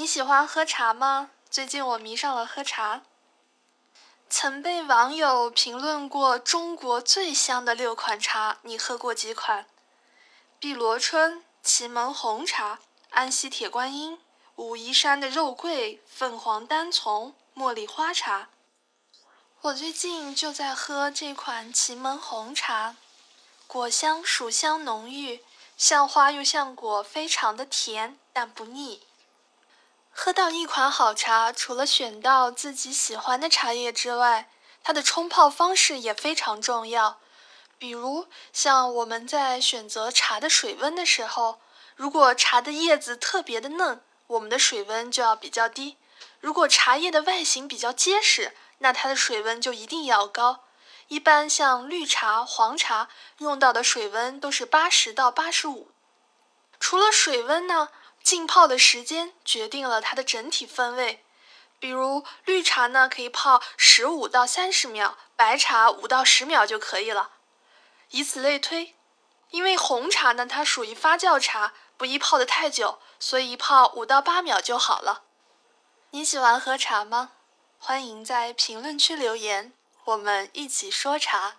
你喜欢喝茶吗？最近我迷上了喝茶。曾被网友评论过中国最香的六款茶，你喝过几款？碧螺春、祁门红茶、安溪铁观音、武夷山的肉桂、凤凰单丛、茉莉花茶。我最近就在喝这款祁门红茶，果香、薯香浓郁，像花又像果，非常的甜，但不腻。喝到一款好茶，除了选到自己喜欢的茶叶之外，它的冲泡方式也非常重要。比如，像我们在选择茶的水温的时候，如果茶的叶子特别的嫩，我们的水温就要比较低；如果茶叶的外形比较结实，那它的水温就一定要高。一般像绿茶、黄茶用到的水温都是八十到八十五。除了水温呢？浸泡的时间决定了它的整体风味，比如绿茶呢可以泡十五到三十秒，白茶五到十秒就可以了，以此类推。因为红茶呢它属于发酵茶，不宜泡得太久，所以一泡五到八秒就好了。你喜欢喝茶吗？欢迎在评论区留言，我们一起说茶。